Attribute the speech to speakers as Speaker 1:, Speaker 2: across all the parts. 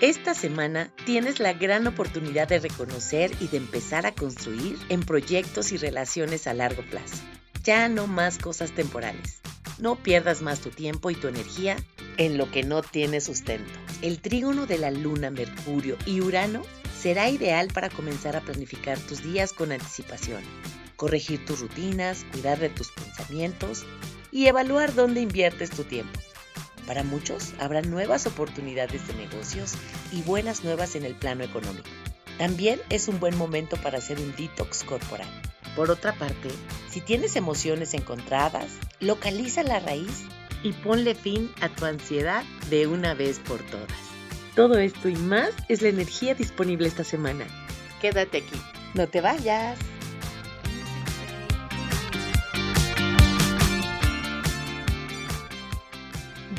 Speaker 1: Esta semana tienes la gran oportunidad de reconocer y de empezar a construir en proyectos y relaciones a largo plazo. Ya no más cosas temporales. No pierdas más tu tiempo y tu energía en lo que no tiene sustento. El trígono de la Luna, Mercurio y Urano será ideal para comenzar a planificar tus días con anticipación, corregir tus rutinas, cuidar de tus pensamientos y evaluar dónde inviertes tu tiempo. Para muchos habrá nuevas oportunidades de negocios y buenas nuevas en el plano económico. También es un buen momento para hacer un detox corporal. Por otra parte, si tienes emociones encontradas, localiza la raíz y ponle fin a tu ansiedad de una vez por todas. Todo esto y más es la energía disponible esta semana. Quédate aquí, no te vayas.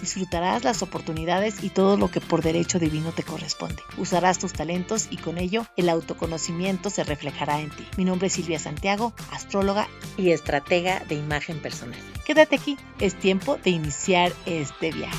Speaker 1: Disfrutarás las oportunidades y todo lo que por derecho divino te corresponde. Usarás tus talentos y con ello el autoconocimiento se reflejará en ti. Mi nombre es Silvia Santiago, astróloga y estratega de imagen personal. Quédate aquí, es tiempo de iniciar este viaje.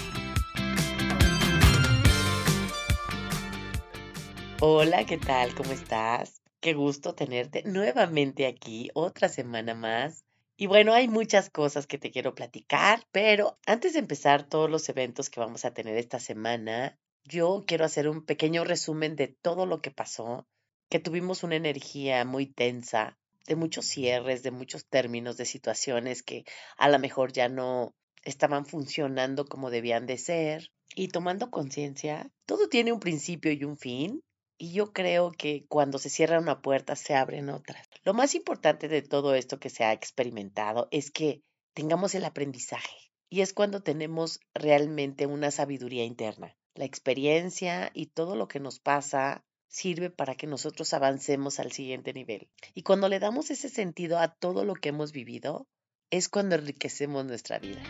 Speaker 1: Hola, ¿qué tal? ¿Cómo estás? Qué gusto tenerte nuevamente aquí, otra semana más y bueno, hay muchas cosas que te quiero platicar, pero antes de empezar todos los eventos que vamos a tener esta semana, yo quiero hacer un pequeño resumen de todo lo que pasó, que tuvimos una energía muy tensa, de muchos cierres, de muchos términos, de situaciones que a lo mejor ya no estaban funcionando como debían de ser. Y tomando conciencia, todo tiene un principio y un fin, y yo creo que cuando se cierra una puerta se abren otras. Lo más importante de todo esto que se ha experimentado es que tengamos el aprendizaje. Y es cuando tenemos realmente una sabiduría interna. La experiencia y todo lo que nos pasa sirve para que nosotros avancemos al siguiente nivel. Y cuando le damos ese sentido a todo lo que hemos vivido, es cuando enriquecemos nuestra vida.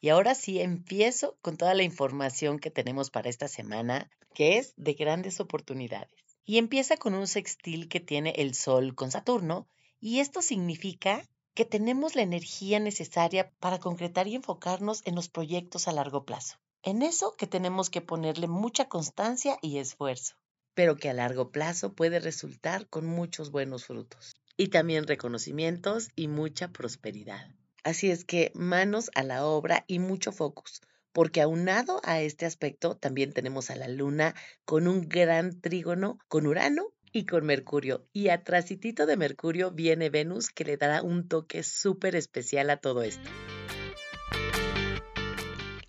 Speaker 1: Y ahora sí empiezo con toda la información que tenemos para esta semana, que es de grandes oportunidades. Y empieza con un sextil que tiene el Sol con Saturno, y esto significa que tenemos la energía necesaria para concretar y enfocarnos en los proyectos a largo plazo. En eso que tenemos que ponerle mucha constancia y esfuerzo, pero que a largo plazo puede resultar con muchos buenos frutos. Y también reconocimientos y mucha prosperidad. Así es que manos a la obra y mucho focus, porque aunado a este aspecto también tenemos a la luna con un gran trígono con Urano y con Mercurio. Y atrásitito de Mercurio viene Venus que le dará un toque súper especial a todo esto.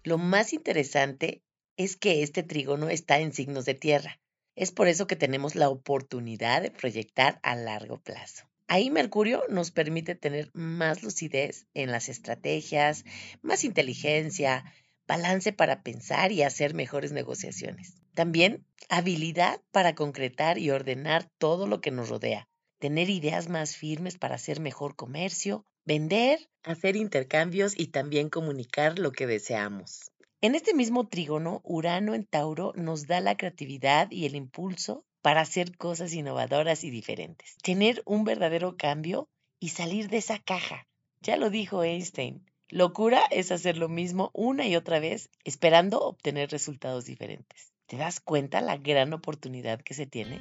Speaker 1: Lo más interesante es que este trígono está en signos de tierra. Es por eso que tenemos la oportunidad de proyectar a largo plazo. Ahí Mercurio nos permite tener más lucidez en las estrategias, más inteligencia, balance para pensar y hacer mejores negociaciones. También habilidad para concretar y ordenar todo lo que nos rodea. Tener ideas más firmes para hacer mejor comercio, vender, hacer intercambios y también comunicar lo que deseamos. En este mismo trígono, Urano en Tauro nos da la creatividad y el impulso para hacer cosas innovadoras y diferentes. Tener un verdadero cambio y salir de esa caja. Ya lo dijo Einstein. Locura es hacer lo mismo una y otra vez esperando obtener resultados diferentes. ¿Te das cuenta la gran oportunidad que se tiene?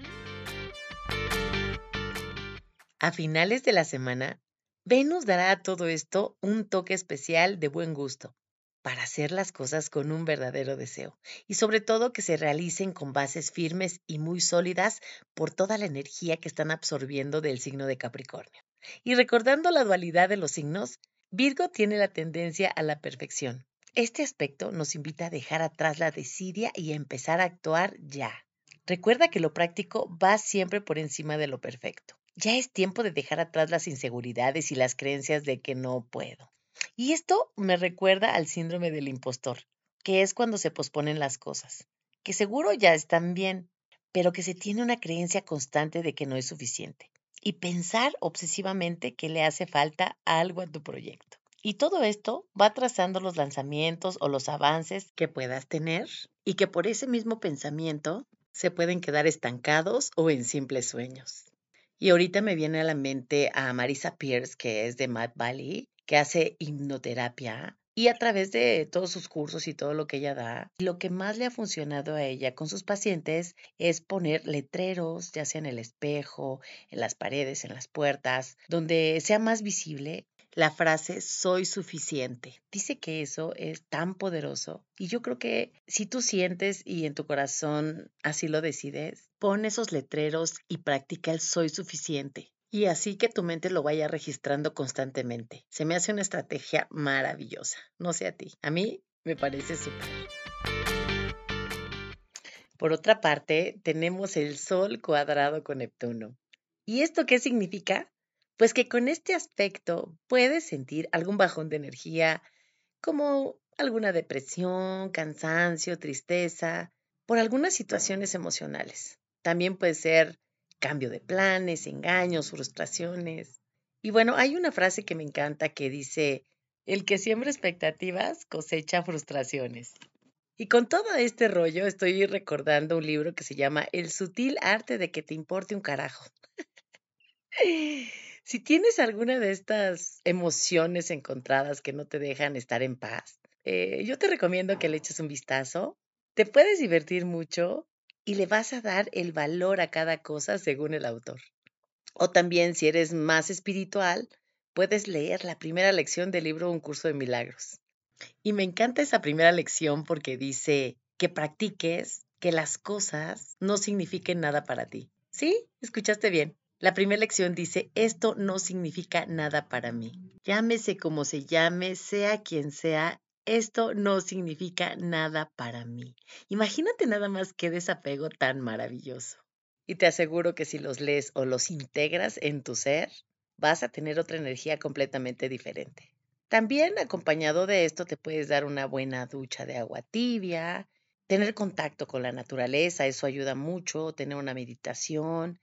Speaker 1: A finales de la semana, Venus dará a todo esto un toque especial de buen gusto para hacer las cosas con un verdadero deseo y sobre todo que se realicen con bases firmes y muy sólidas por toda la energía que están absorbiendo del signo de Capricornio. Y recordando la dualidad de los signos, Virgo tiene la tendencia a la perfección. Este aspecto nos invita a dejar atrás la desidia y a empezar a actuar ya. Recuerda que lo práctico va siempre por encima de lo perfecto. Ya es tiempo de dejar atrás las inseguridades y las creencias de que no puedo. Y esto me recuerda al síndrome del impostor, que es cuando se posponen las cosas, que seguro ya están bien, pero que se tiene una creencia constante de que no es suficiente. Y pensar obsesivamente que le hace falta algo a tu proyecto. Y todo esto va trazando los lanzamientos o los avances que puedas tener y que por ese mismo pensamiento se pueden quedar estancados o en simples sueños. Y ahorita me viene a la mente a Marisa Pierce, que es de Mad Valley, que hace hipnoterapia y a través de todos sus cursos y todo lo que ella da, lo que más le ha funcionado a ella con sus pacientes es poner letreros, ya sea en el espejo, en las paredes, en las puertas, donde sea más visible la frase soy suficiente. Dice que eso es tan poderoso y yo creo que si tú sientes y en tu corazón así lo decides, pon esos letreros y practica el soy suficiente. Y así que tu mente lo vaya registrando constantemente. Se me hace una estrategia maravillosa. No sé a ti. A mí me parece súper. Por otra parte, tenemos el Sol cuadrado con Neptuno. ¿Y esto qué significa? Pues que con este aspecto puedes sentir algún bajón de energía, como alguna depresión, cansancio, tristeza, por algunas situaciones emocionales. También puede ser cambio de planes, engaños, frustraciones. Y bueno, hay una frase que me encanta que dice, el que siembra expectativas cosecha frustraciones. Y con todo este rollo estoy recordando un libro que se llama El sutil arte de que te importe un carajo. Si tienes alguna de estas emociones encontradas que no te dejan estar en paz, eh, yo te recomiendo que le eches un vistazo. Te puedes divertir mucho y le vas a dar el valor a cada cosa según el autor. O también, si eres más espiritual, puedes leer la primera lección del libro Un curso de milagros. Y me encanta esa primera lección porque dice que practiques que las cosas no signifiquen nada para ti. ¿Sí? ¿Escuchaste bien? La primera lección dice, esto no significa nada para mí. Llámese como se llame, sea quien sea, esto no significa nada para mí. Imagínate nada más qué desapego tan maravilloso. Y te aseguro que si los lees o los integras en tu ser, vas a tener otra energía completamente diferente. También acompañado de esto te puedes dar una buena ducha de agua tibia, tener contacto con la naturaleza, eso ayuda mucho, tener una meditación,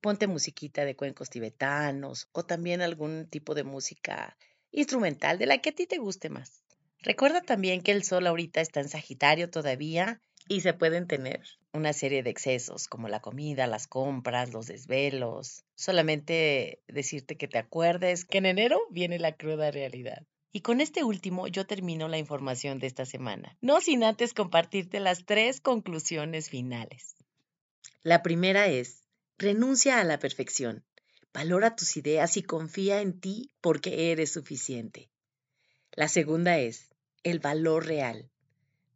Speaker 1: ponte musiquita de cuencos tibetanos o también algún tipo de música instrumental de la que a ti te guste más. Recuerda también que el sol ahorita está en Sagitario todavía y se pueden tener una serie de excesos como la comida, las compras, los desvelos. Solamente decirte que te acuerdes que en enero viene la cruda realidad. Y con este último yo termino la información de esta semana, no sin antes compartirte las tres conclusiones finales. La primera es, Renuncia a la perfección. Valora tus ideas y confía en ti porque eres suficiente. La segunda es el valor real.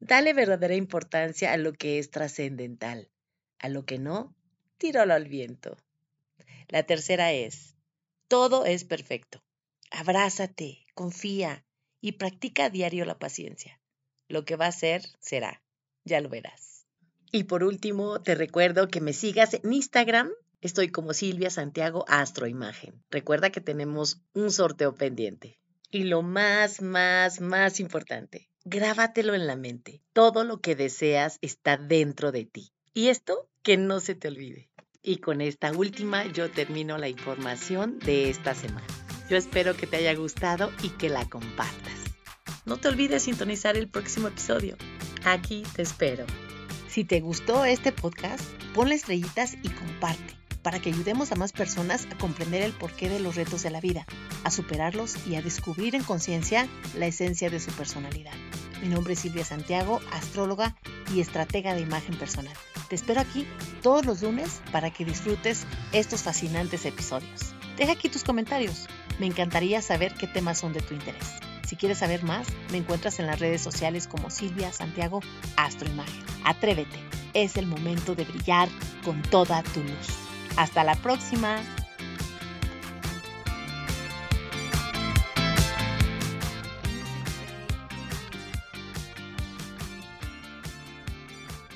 Speaker 1: Dale verdadera importancia a lo que es trascendental. A lo que no, tíralo al viento. La tercera es, todo es perfecto. Abrázate, confía y practica a diario la paciencia. Lo que va a ser, será. Ya lo verás. Y por último, te recuerdo que me sigas en Instagram. Estoy como Silvia Santiago Astroimagen. Recuerda que tenemos un sorteo pendiente. Y lo más, más, más importante, grábatelo en la mente. Todo lo que deseas está dentro de ti. Y esto que no se te olvide. Y con esta última yo termino la información de esta semana. Yo espero que te haya gustado y que la compartas. No te olvides sintonizar el próximo episodio. Aquí te espero. Si te gustó este podcast, ponle estrellitas y comparte para que ayudemos a más personas a comprender el porqué de los retos de la vida, a superarlos y a descubrir en conciencia la esencia de su personalidad. Mi nombre es Silvia Santiago, astróloga y estratega de imagen personal. Te espero aquí todos los lunes para que disfrutes estos fascinantes episodios. Deja aquí tus comentarios. Me encantaría saber qué temas son de tu interés. Si quieres saber más, me encuentras en las redes sociales como Silvia Santiago Astroimagen. Atrévete, es el momento de brillar con toda tu luz. Hasta la próxima.